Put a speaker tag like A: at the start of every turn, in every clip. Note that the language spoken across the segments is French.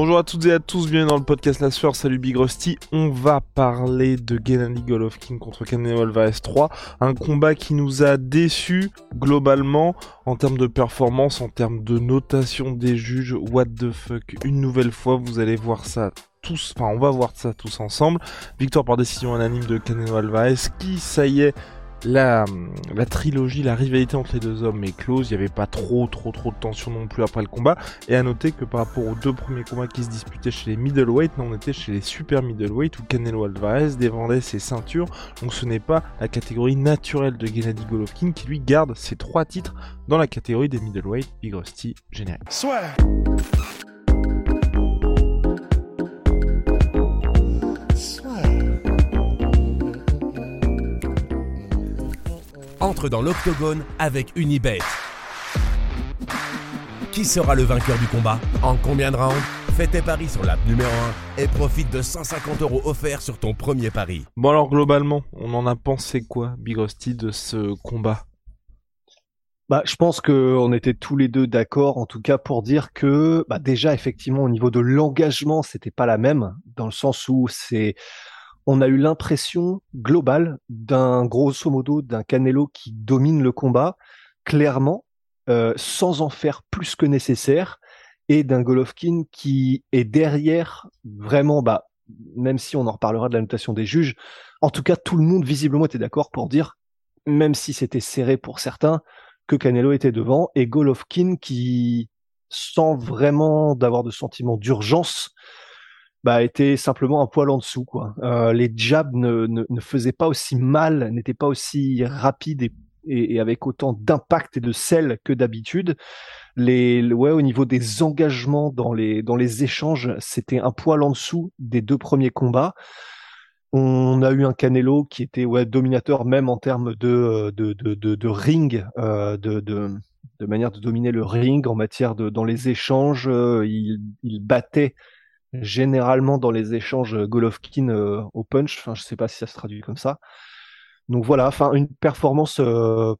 A: Bonjour à toutes et à tous, bienvenue dans le podcast La Sueur, salut Big Rusty. On va parler de Gennady Golovkin contre Canelo Alvarez 3, un combat qui nous a déçus globalement en termes de performance, en termes de notation des juges, what the fuck, une nouvelle fois, vous allez voir ça tous, enfin on va voir ça tous ensemble. Victoire par décision unanime de Canelo Alvarez qui, ça y est, la, trilogie, la rivalité entre les deux hommes est close, il n'y avait pas trop trop trop de tension non plus après le combat, et à noter que par rapport aux deux premiers combats qui se disputaient chez les middleweight, on était chez les super middleweight où Canelo Alvarez défendait ses ceintures, donc ce n'est pas la catégorie naturelle de Gennady Golovkin qui lui garde ses trois titres dans la catégorie des middleweight, Big Rusty générique.
B: Entre dans l'octogone avec Unibet. Qui sera le vainqueur du combat En combien de rounds Fais tes paris sur l'app numéro 1 et profite de 150 euros offerts sur ton premier pari.
A: Bon alors globalement, on en a pensé quoi, Big Rusty, de ce combat
C: bah, je pense qu'on était tous les deux d'accord, en tout cas pour dire que bah, déjà effectivement au niveau de l'engagement, c'était pas la même, dans le sens où c'est, on a eu l'impression globale d'un grosso modo d'un Canelo qui domine le combat clairement, euh, sans en faire plus que nécessaire, et d'un Golovkin qui est derrière vraiment, bah, même si on en reparlera de la notation des juges, en tout cas tout le monde visiblement était d'accord pour dire, même si c'était serré pour certains que Canelo était devant et Golovkin qui, sans vraiment d'avoir de sentiment d'urgence, bah, était simplement un poil en dessous. Quoi. Euh, les jabs ne, ne, faisaient pas aussi mal, n'étaient pas aussi rapides et, avec autant d'impact et de sel que d'habitude. Les, ouais, au niveau des engagements dans les, dans les échanges, c'était un poil en dessous des deux premiers combats. On a eu un Canelo qui était ouais, dominateur même en termes de, de, de, de, ring, euh, de, de, manière de dominer le ring, en matière de dans les échanges. Euh, il, il, battait généralement dans les échanges Golovkin euh, au punch. Enfin, je sais pas si ça se traduit comme ça. Donc voilà, enfin une performance, euh,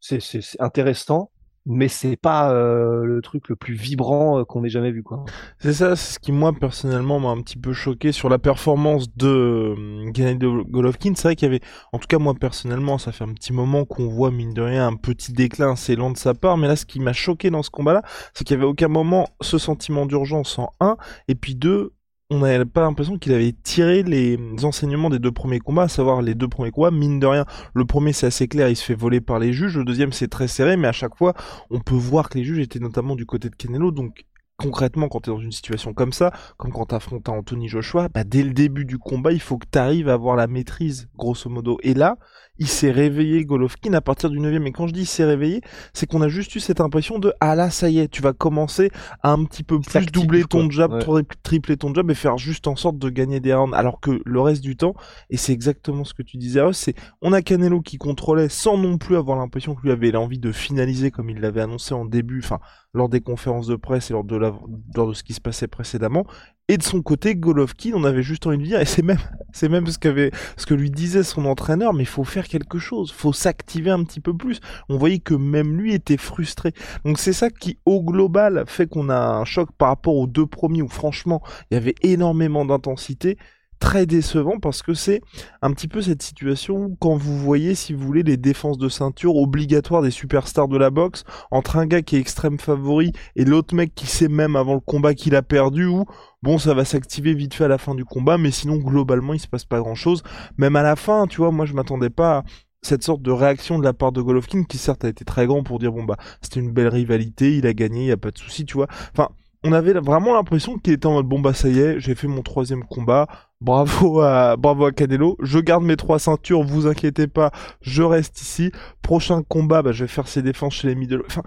C: c'est intéressant mais c'est pas euh, le truc le plus vibrant euh, qu'on ait jamais vu quoi.
A: C'est ça, c'est ce qui moi personnellement m'a un petit peu choqué sur la performance de euh, Gennady Golovkin. C'est vrai qu'il y avait, en tout cas moi personnellement, ça fait un petit moment qu'on voit mine de rien un petit déclin assez lent de sa part, mais là ce qui m'a choqué dans ce combat-là, c'est qu'il y avait aucun moment ce sentiment d'urgence en un, et puis deux, on n'avait pas l'impression qu'il avait tiré les enseignements des deux premiers combats, à savoir les deux premiers combats, mine de rien, le premier c'est assez clair, il se fait voler par les juges, le deuxième c'est très serré, mais à chaque fois on peut voir que les juges étaient notamment du côté de Canelo, donc concrètement quand tu es dans une situation comme ça, comme quand tu affrontes Anthony Joshua, bah dès le début du combat il faut que tu arrives à avoir la maîtrise, grosso modo, et là, il s'est réveillé Golovkin à partir du 9 et quand je dis il s'est réveillé, c'est qu'on a juste eu cette impression de ah là ça y est, tu vas commencer à un petit peu plus doubler ton jab, ouais. tripler ton jab et faire juste en sorte de gagner des rounds. Alors que le reste du temps et c'est exactement ce que tu disais c'est on a Canelo qui contrôlait sans non plus avoir l'impression que lui avait l'envie de finaliser comme il l'avait annoncé en début, enfin lors des conférences de presse et lors de, la, lors de ce qui se passait précédemment et de son côté, Golovkin, on avait juste envie de dire, et c'est même, c'est même ce que lui disait son entraîneur, mais il faut faire quelque chose, faut s'activer un petit peu plus. On voyait que même lui était frustré. Donc c'est ça qui, au global, fait qu'on a un choc par rapport aux deux premiers où franchement, il y avait énormément d'intensité très décevant parce que c'est un petit peu cette situation où quand vous voyez, si vous voulez, les défenses de ceinture obligatoires des superstars de la boxe entre un gars qui est extrême favori et l'autre mec qui sait même avant le combat qu'il a perdu ou bon ça va s'activer vite fait à la fin du combat mais sinon globalement il se passe pas grand chose même à la fin tu vois moi je m'attendais pas à cette sorte de réaction de la part de Golovkin qui certes a été très grand pour dire bon bah c'était une belle rivalité il a gagné il y a pas de souci tu vois. Enfin on avait vraiment l'impression qu'il était en mode bon bah ça y est, j'ai fait mon troisième combat, bravo à bravo à Canelo, je garde mes trois ceintures, vous inquiétez pas, je reste ici. Prochain combat, bah je vais faire ses défenses chez les middle. Enfin,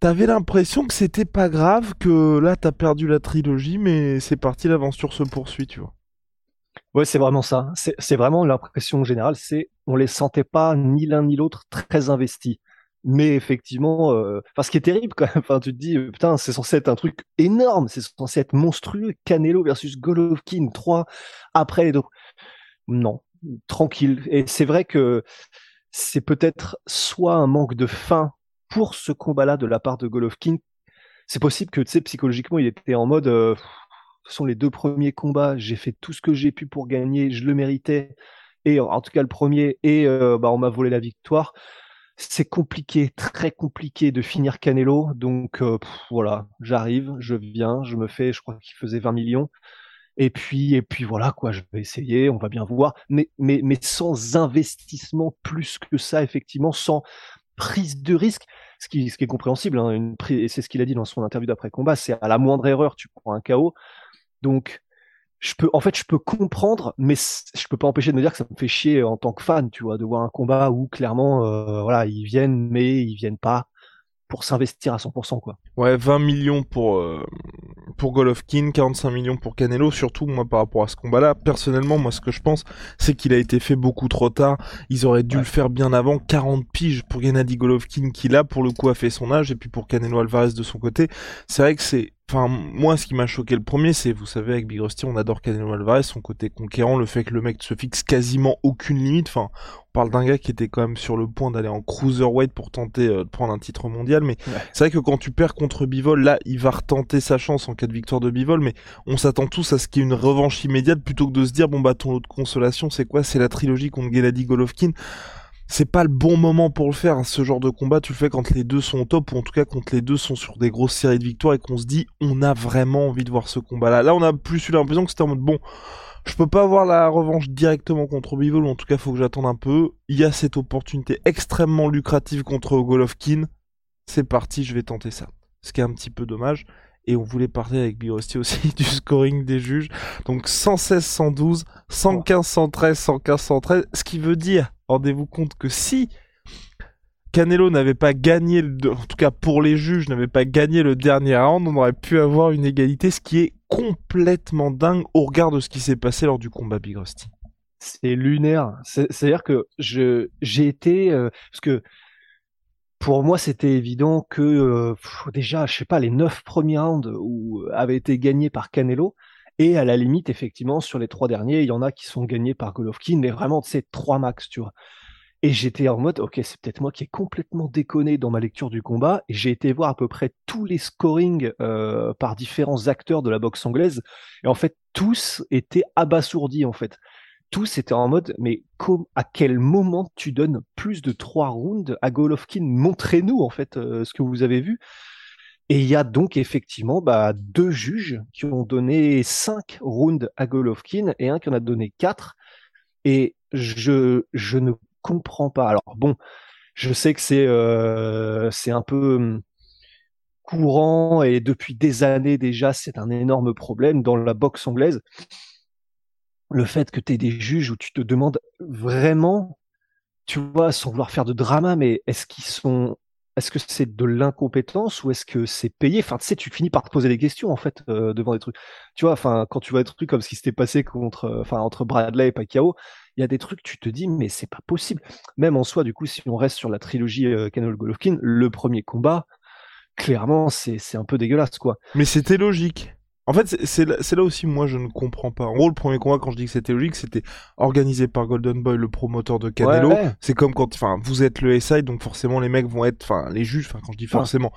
A: T'avais l'impression que c'était pas grave, que là t'as perdu la trilogie, mais c'est parti, l'aventure se poursuit, tu vois.
C: Ouais, c'est vraiment ça. C'est vraiment l'impression générale, c'est on les sentait pas ni l'un ni l'autre très investis. Mais effectivement, euh, ce qui est terrible quand même, enfin, tu te dis, euh, putain, c'est censé être un truc énorme, c'est censé être monstrueux. Canelo versus Golovkin 3 après les deux. Non, tranquille. Et c'est vrai que c'est peut-être soit un manque de fin pour ce combat-là de la part de Golovkin. C'est possible que, tu sais, psychologiquement, il était en mode, euh, ce sont les deux premiers combats, j'ai fait tout ce que j'ai pu pour gagner, je le méritais. Et en tout cas, le premier, et euh, bah, on m'a volé la victoire. C'est compliqué, très compliqué de finir Canelo. Donc euh, voilà, j'arrive, je viens, je me fais, je crois qu'il faisait 20 millions. Et puis, et puis voilà, quoi, je vais essayer, on va bien voir. Mais, mais, mais sans investissement plus que ça, effectivement, sans prise de risque, ce qui, est compréhensible, hein, et c'est ce qu'il a dit dans son interview d'après combat, c'est à la moindre erreur, tu prends un KO. Donc, je peux, en fait, je peux comprendre, mais je peux pas empêcher de me dire que ça me fait chier en tant que fan, tu vois, de voir un combat où clairement, euh, voilà, ils viennent, mais ils viennent pas pour s'investir à 100%, quoi.
A: Ouais, 20 millions pour, euh, pour Golovkin, 45 millions pour Canelo, surtout moi par rapport à ce combat-là. Personnellement, moi ce que je pense, c'est qu'il a été fait beaucoup trop tard. Ils auraient dû le faire bien avant. 40 piges pour Gennady Golovkin qui là pour le coup a fait son âge et puis pour Canelo Alvarez de son côté. C'est vrai que c'est Enfin, moi, ce qui m'a choqué le premier, c'est, vous savez, avec Big Rusty, on adore Canelo Alvarez, son côté conquérant, le fait que le mec se fixe quasiment aucune limite. Enfin, on parle d'un gars qui était quand même sur le point d'aller en cruiserweight pour tenter euh, de prendre un titre mondial. Mais c'est vrai que quand tu perds contre Bivol, là, il va retenter sa chance en cas de victoire de Bivol. Mais on s'attend tous à ce qu'il y ait une revanche immédiate plutôt que de se dire, bon, bah, ton autre consolation, c'est quoi? C'est la trilogie contre Gennady Golovkin c'est pas le bon moment pour le faire. Ce genre de combat, tu le fais quand les deux sont au top, ou en tout cas quand les deux sont sur des grosses séries de victoires et qu'on se dit, on a vraiment envie de voir ce combat-là. Là, on a plus eu l'impression que c'était en mode, bon, je peux pas avoir la revanche directement contre Bivol, ou en tout cas, faut que j'attende un peu. Il y a cette opportunité extrêmement lucrative contre Golovkin. C'est parti, je vais tenter ça. Ce qui est un petit peu dommage. Et on voulait parler avec Birosti aussi du scoring des juges. Donc 116, 112, 115, 113, 115, 113. Ce qui veut dire rendez-vous compte que si Canelo n'avait pas gagné, en tout cas pour les juges, n'avait pas gagné le dernier round, on aurait pu avoir une égalité, ce qui est complètement dingue au regard de ce qui s'est passé lors du combat Big Rusty.
C: C'est lunaire. C'est-à-dire que j'ai été euh, parce que pour moi c'était évident que euh, déjà je sais pas les neuf premiers rounds où, avaient été gagnés par Canelo et à la limite, effectivement, sur les trois derniers, il y en a qui sont gagnés par Golovkin, mais vraiment, c'est trois max, tu vois. Et j'étais en mode, ok, c'est peut-être moi qui ai complètement déconné dans ma lecture du combat. J'ai été voir à peu près tous les scorings euh, par différents acteurs de la boxe anglaise. Et en fait, tous étaient abasourdis, en fait. Tous étaient en mode, mais à quel moment tu donnes plus de trois rounds à Golovkin? Montrez-nous, en fait, euh, ce que vous avez vu. Et il y a donc effectivement bah, deux juges qui ont donné cinq rounds à Golovkin et un qui en a donné quatre. Et je, ne comprends pas. Alors bon, je sais que c'est euh, c'est un peu hum, courant et depuis des années déjà, c'est un énorme problème dans la boxe anglaise. Le fait que tu aies des juges où tu te demandes vraiment, tu vois, sans vouloir faire de drama, mais est-ce qu'ils sont est-ce que c'est de l'incompétence ou est-ce que c'est payé? Enfin, tu sais, tu finis par te poser des questions en fait euh, devant des trucs. Tu vois, enfin, quand tu vois des trucs comme ce qui s'était passé contre, euh, enfin, entre Bradley et Pacquiao, il y a des trucs, tu te dis, mais c'est pas possible. Même en soi, du coup, si on reste sur la trilogie euh, Golovkin, le premier combat, clairement, c'est un peu dégueulasse, quoi.
A: Mais c'était logique. En fait, c'est là, aussi, moi, je ne comprends pas. En gros, le premier combat, quand je dis que c'était logique, c'était organisé par Golden Boy, le promoteur de Canelo. C'est comme quand, enfin, vous êtes le SI, donc forcément, les mecs vont être, enfin, les juges, enfin, quand je dis forcément,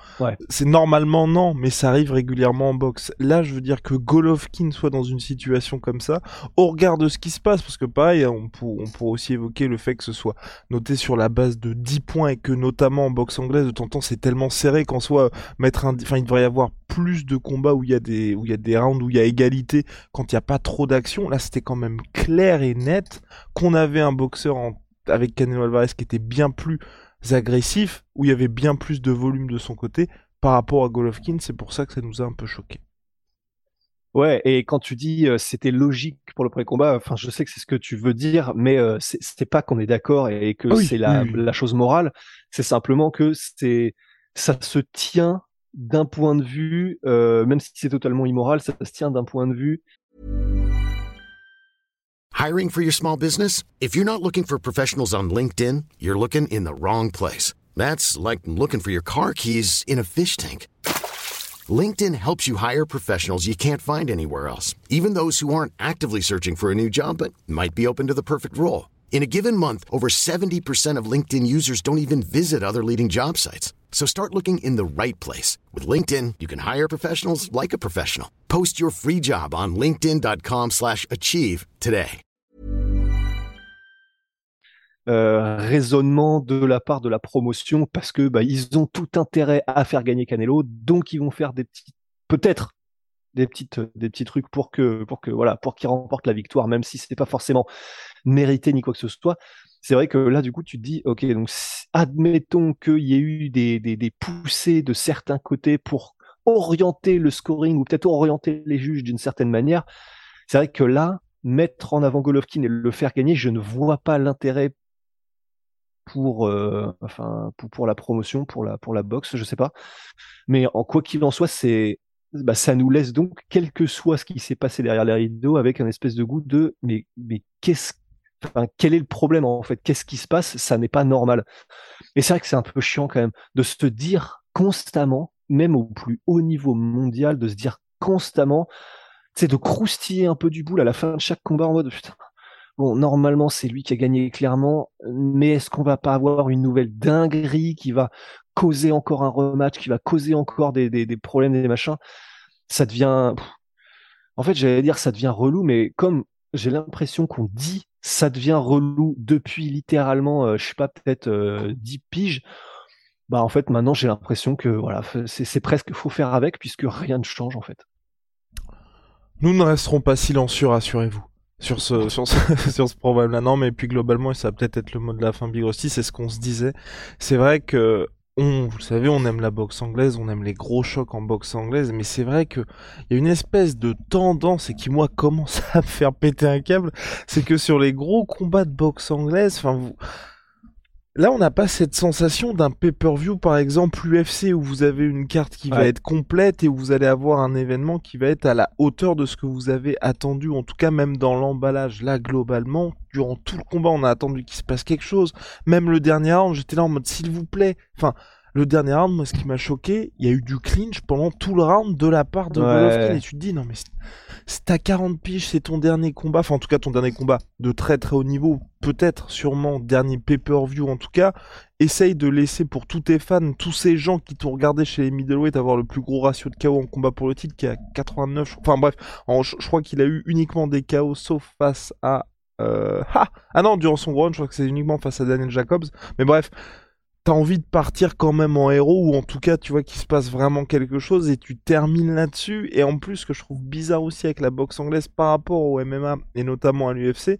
A: c'est normalement non, mais ça arrive régulièrement en boxe. Là, je veux dire que Golovkin soit dans une situation comme ça, au regard de ce qui se passe, parce que pareil, on, on pourrait aussi évoquer le fait que ce soit noté sur la base de 10 points et que notamment en boxe anglaise, de temps en temps, c'est tellement serré qu'en soit mettre un, enfin, il devrait y avoir plus de combats où il y a des, où il y a des rounds où il y a égalité quand il n'y a pas trop d'action. Là, c'était quand même clair et net qu'on avait un boxeur avec Canelo Alvarez qui était bien plus agressif, où il y avait bien plus de volume de son côté par rapport à Golovkin. C'est pour ça que ça nous a un peu choqué.
C: Ouais, et quand tu dis euh, c'était logique pour le premier combat, enfin je sais que c'est ce que tu veux dire, mais euh, c'était pas qu'on est d'accord et que c'est la, la, chose morale, c'est simplement que c'est ça se tient d'un point de vue, euh, même si c'est totalement immoral, ça se tient d'un point de vue.
D: Hiring for your small business? If you're not looking for professionals on LinkedIn, you're looking in the wrong place. That's like looking for your car keys in a fish tank. LinkedIn helps you hire professionals you can't find anywhere else, even those who aren't actively searching for a new job but might be open to the perfect role. In a given month, over 70% of LinkedIn users don't even visit other leading job sites. So start looking in the right place. With LinkedIn, you can hire professionals like a professional. Post your free job on linkedin.com slash achieve today.
C: Euh, raisonnement de la part de la promotion parce que bah, ils ont tout intérêt à faire gagner Canelo, donc ils vont faire des petits, peut-être des petites, des petits trucs pour que, pour que voilà, pour qu'il remporte la victoire, même si c'était pas forcément mérité ni quoi que ce soit. C'est vrai que là, du coup, tu te dis, ok, donc admettons qu'il y ait eu des, poussées de certains côtés pour orienter le scoring ou peut-être orienter les juges d'une certaine manière. C'est vrai que là, mettre en avant Golovkin et le faire gagner, je ne vois pas l'intérêt pour, euh, enfin, pour, la promotion, pour la, pour la boxe, je sais pas. Mais en quoi qu'il en soit, c'est, bah, ça nous laisse donc, quel que soit ce qui s'est passé derrière les rideaux, avec un espèce de goût de, mais, mais qu'est-ce, quel est le problème en fait? Qu'est-ce qui se passe? Ça n'est pas normal. Et c'est vrai que c'est un peu chiant quand même de se dire constamment, même au plus haut niveau mondial, de se dire constamment, c'est de croustiller un peu du boule à la fin de chaque combat en mode putain, Bon, normalement, c'est lui qui a gagné clairement, mais est-ce qu'on va pas avoir une nouvelle dinguerie qui va causer encore un rematch, qui va causer encore des, des, des problèmes, des machins? Ça devient. En fait, j'allais dire ça devient relou, mais comme j'ai l'impression qu'on dit ça devient relou depuis littéralement, euh, je sais pas, peut-être euh, 10 piges. Bah en fait, maintenant, j'ai l'impression que voilà, c'est presque faut faire avec puisque rien ne change en fait.
A: Nous ne resterons pas silencieux, rassurez-vous sur ce, sur ce, sur ce problème-là. Non, mais puis globalement, et ça va peut-être être le mot de la fin, Big c'est ce qu'on se disait. C'est vrai que on, vous le savez, on aime la boxe anglaise, on aime les gros chocs en boxe anglaise, mais c'est vrai que il y a une espèce de tendance et qui moi commence à me faire péter un câble, c'est que sur les gros combats de boxe anglaise, enfin vous Là, on n'a pas cette sensation d'un pay-per-view, par exemple, UFC, où vous avez une carte qui va être complète et où vous allez avoir un événement qui va être à la hauteur de ce que vous avez attendu, en tout cas même dans l'emballage. Là, globalement, durant tout le combat, on a attendu qu'il se passe quelque chose. Même le dernier round, j'étais là en mode, s'il vous plaît. Enfin, le dernier round, moi, ce qui m'a choqué, il y a eu du clinch pendant tout le round de la part de Golovkin. Et tu te dis, non, mais c'est à 40 piges, c'est ton dernier combat. Enfin, en tout cas, ton dernier combat de très très haut niveau. Peut-être, sûrement, dernier pay-per-view en tout cas. Essaye de laisser pour tous tes fans, tous ces gens qui t'ont regardé chez les middleweight avoir le plus gros ratio de KO en combat pour le titre qui est à 89. Enfin bref, je, crois qu'il a eu uniquement des KO sauf face à euh... Ah, ah non, durant son round, je crois que c'est uniquement face à Daniel Jacobs. Mais bref, t'as envie de partir quand même en héros ou en tout cas tu vois qu'il se passe vraiment quelque chose et tu termines là-dessus. Et en plus ce que je trouve bizarre aussi avec la boxe anglaise par rapport au MMA et notamment à l'UFC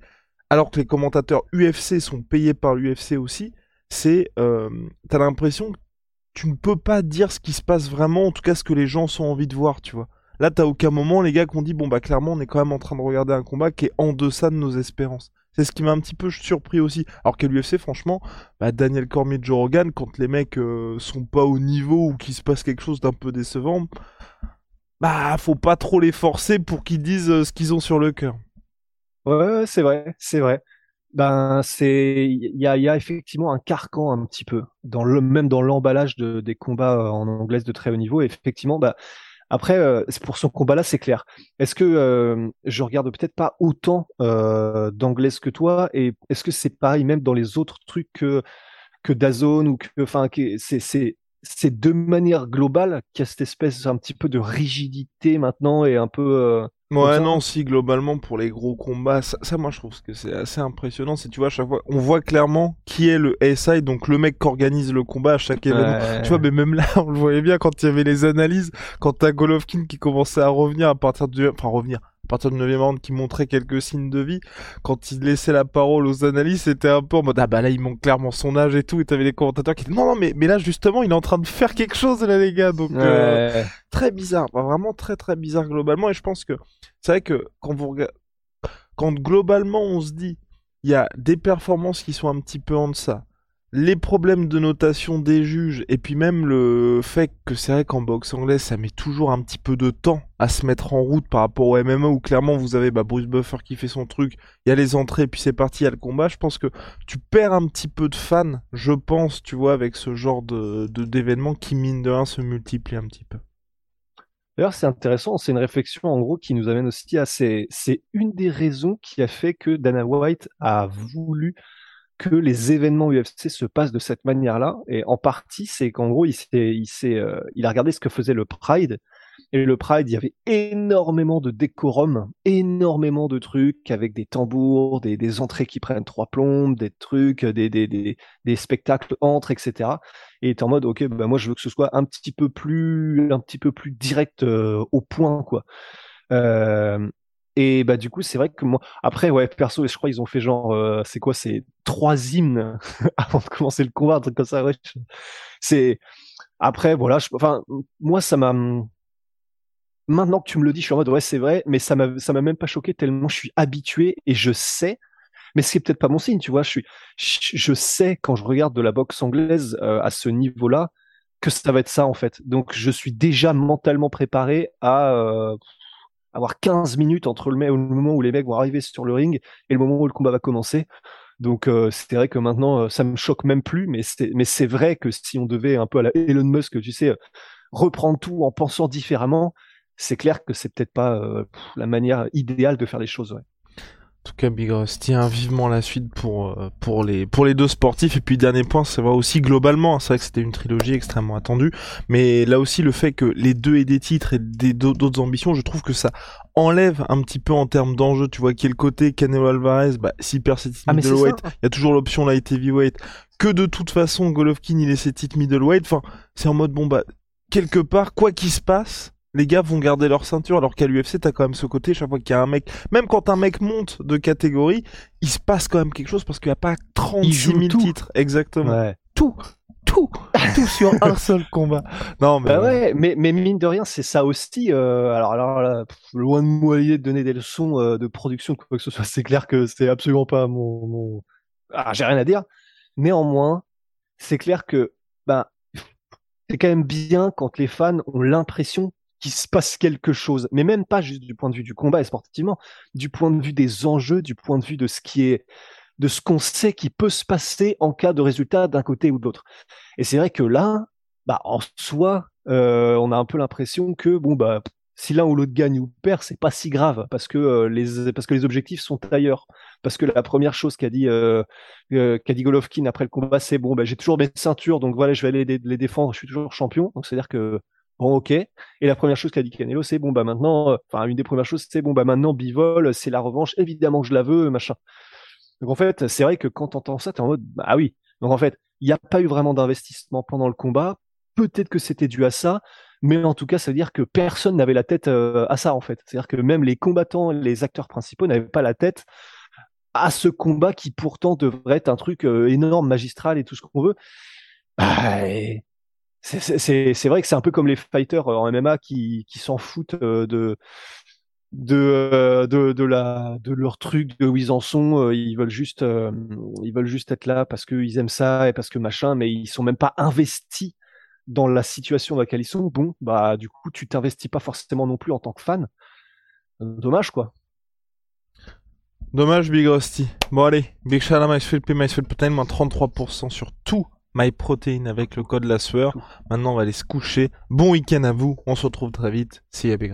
A: alors que les commentateurs UFC sont payés par l'UFC aussi c'est euh, t'as l'impression que tu ne peux pas dire ce qui se passe vraiment en tout cas ce que les gens ont envie de voir tu vois. Là t'as aucun moment les gars qui ont dit bon bah clairement on est quand même en train de regarder un combat qui est en deçà de nos espérances c'est ce qui m'a un petit peu surpris aussi. Alors qu'à l'UFC, franchement, bah, Daniel Cormier, Joe Rogan, quand les mecs euh, sont pas au niveau ou qu'il se passe quelque chose d'un peu décevant, bah faut pas trop les forcer pour qu'ils disent euh, ce qu'ils ont sur le cœur.
C: Ouais, c'est vrai, c'est vrai. Ben c'est, il y a, effectivement un carcan un petit peu dans le même dans l'emballage de, des combats euh, en anglaise de très haut niveau. Et effectivement, bah après, euh, pour son combat-là, c'est clair. Est-ce que euh, je regarde peut-être pas autant euh, d'anglaise que toi Et est-ce que c'est pareil même dans les autres trucs que, que Dazone ou que, c'est, c'est, c'est de manière globale qu'il y a cette espèce un petit peu de rigidité maintenant et un peu
A: Ouais, non, si, globalement, pour les gros combats, ça, moi, je trouve que c'est assez impressionnant. C'est, tu vois, à chaque fois, on voit clairement qui est le SI, donc le mec qui organise le combat à chaque événement. Tu vois, mais même là, on le voyait bien quand il y avait les analyses, quand t'as Golovkin qui commençait à revenir à partir du, enfin, revenir, à partir du 9 round qui montrait quelques signes de vie, quand il laissait la parole aux analystes, c'était un peu en mode ah bah là il manque clairement son âge et tout, et t'avais les commentateurs qui disaient non non mais mais là justement il est en train de faire quelque chose là les gars, donc euh, très bizarre, vraiment très très bizarre globalement, et je pense que c'est vrai que quand vous regardez, quand globalement on se dit il y a des performances qui sont un petit peu en deçà, les problèmes de notation des juges et puis même le fait que c'est vrai qu'en boxe anglaise ça met toujours un petit peu de temps à se mettre en route par rapport au MMA où clairement vous avez bah, Bruce Buffer qui fait son truc, il y a les entrées puis c'est parti, il y a le combat. Je pense que tu perds un petit peu de fans, je pense, tu vois, avec ce genre de d'événements qui mine de rien se multiplient un petit peu.
C: D'ailleurs, c'est intéressant, c'est une réflexion en gros qui nous amène aussi à c'est une des raisons qui a fait que Dana White a voulu que les événements UFC se passent de cette manière-là. Et en partie, c'est qu'en gros, il, il, euh, il a regardé ce que faisait le Pride. Et le Pride, il y avait énormément de décorum, énormément de trucs avec des tambours, des, entrées qui prennent trois plombes, des trucs, des, des, spectacles entre, etc. Et était en mode, ok, bah moi je veux que ce soit un petit peu plus, un petit peu plus direct euh, au point, quoi. Euh, et bah du coup, c'est vrai que moi, après, ouais, perso, je crois ils ont fait genre, euh, c'est quoi, c'est trois hymnes avant de commencer le combat, un truc comme ça. Ouais. C'est après, voilà, je... enfin, moi, ça m'a. Maintenant que tu me le dis, je suis en mode ouais, c'est vrai, mais ça m'a, m'a même pas choqué tellement je suis habitué et je sais. Mais ce qui est peut-être pas mon signe, tu vois. Je suis, je sais quand je regarde de la boxe anglaise euh, à ce niveau-là que ça va être ça en fait. Donc je suis déjà mentalement préparé à euh, avoir 15 minutes entre le, moment où les mecs vont arriver sur le ring et le moment où le combat va commencer. Donc euh, c'est vrai que maintenant euh, ça me choque même plus, mais c'est mais c'est vrai que si on devait un peu à la Elon Musk, tu sais, reprendre tout en pensant différemment, c'est clair que c'est peut-être pas euh, la manière idéale de faire les choses. Ouais.
A: En tout cas, Big Rusty, hein, vivement la suite pour, euh, pour, les, pour les deux sportifs. Et puis, dernier point, c'est vrai aussi globalement, c'est vrai que c'était une trilogie extrêmement attendue, mais là aussi, le fait que les deux aient des titres et des, d'autres ambitions, je trouve que ça enlève un petit peu en termes d'enjeu. Tu vois, qui est le côté Canelo Alvarez, bah, s'il perd ses titres ah, middleweight, il y a toujours l'option light heavyweight. Que de toute façon, Golovkin, il est ses titres middleweight. Enfin, c'est en mode, bon, bah, quelque part, quoi qu'il se passe, les gars vont garder leur ceinture alors qu'à l'UFC t'as quand même ce côté chaque fois qu'il y a un mec même quand un mec monte de catégorie il se passe quand même quelque chose parce qu'il n'y a pas 36 000 titres. Exactement. Tout. Tout. Tout sur un seul combat.
C: Non mais bah ouais mais, mais mine de rien c'est ça aussi euh, alors alors loin de moi de donner des leçons euh, de production quoi que ce soit. C'est clair que c'est absolument pas mon, mon... Ah, j'ai rien à dire. Néanmoins c'est clair que bah c'est quand même bien quand les fans ont l'impression qu'il se passe quelque chose, mais même pas juste du point de vue du combat et sportivement, du point de vue des enjeux, du point de vue de ce qui est, de ce qu'on sait qui peut se passer en cas de résultat d'un côté ou de l'autre. Et c'est vrai que là, bah, en soi, euh, on a un peu l'impression que bon bah si l'un ou l'autre gagne ou perd, c'est pas si grave parce que euh, les parce que les objectifs sont ailleurs. Parce que la première chose qu'a dit euh, qu'a dit Golovkin après le combat, c'est bon, bah, j'ai toujours mes ceintures, donc voilà, je vais aller les, les défendre, je suis toujours champion. Donc c'est à dire que Bon, ok. Et la première chose qu'a dit Canelo, c'est bon, bah maintenant, euh, enfin, une des premières choses, c'est bon, bah maintenant, Bivol, c'est la revanche, évidemment que je la veux, machin. Donc en fait, c'est vrai que quand t'entends ça, t'es en mode, ah oui. Donc en fait, il n'y a pas eu vraiment d'investissement pendant le combat. Peut-être que c'était dû à ça, mais en tout cas, ça veut dire que personne n'avait la tête euh, à ça, en fait. C'est-à-dire que même les combattants, les acteurs principaux n'avaient pas la tête à ce combat qui pourtant devrait être un truc euh, énorme, magistral et tout ce qu'on veut. Bah, c'est vrai que c'est un peu comme les fighters euh, en MMA qui, s'en foutent euh, euh, de, leur truc, de où ils en sont. Ils veulent juste, être là parce qu'ils aiment ça et parce que machin, mais ils sont même pas investis dans la situation dans laquelle ils sont. Bon, bah, du coup, tu t'investis pas forcément non plus en tant que fan. Dommage, quoi.
A: Dommage, Big Rusty. Bon, allez, Big Shala, MySfield P, MySfield moins 33% sur tout MyProtein avec le code la sueur. Maintenant, on va aller se coucher. Bon week-end à vous. On se retrouve très vite. See ya, Big.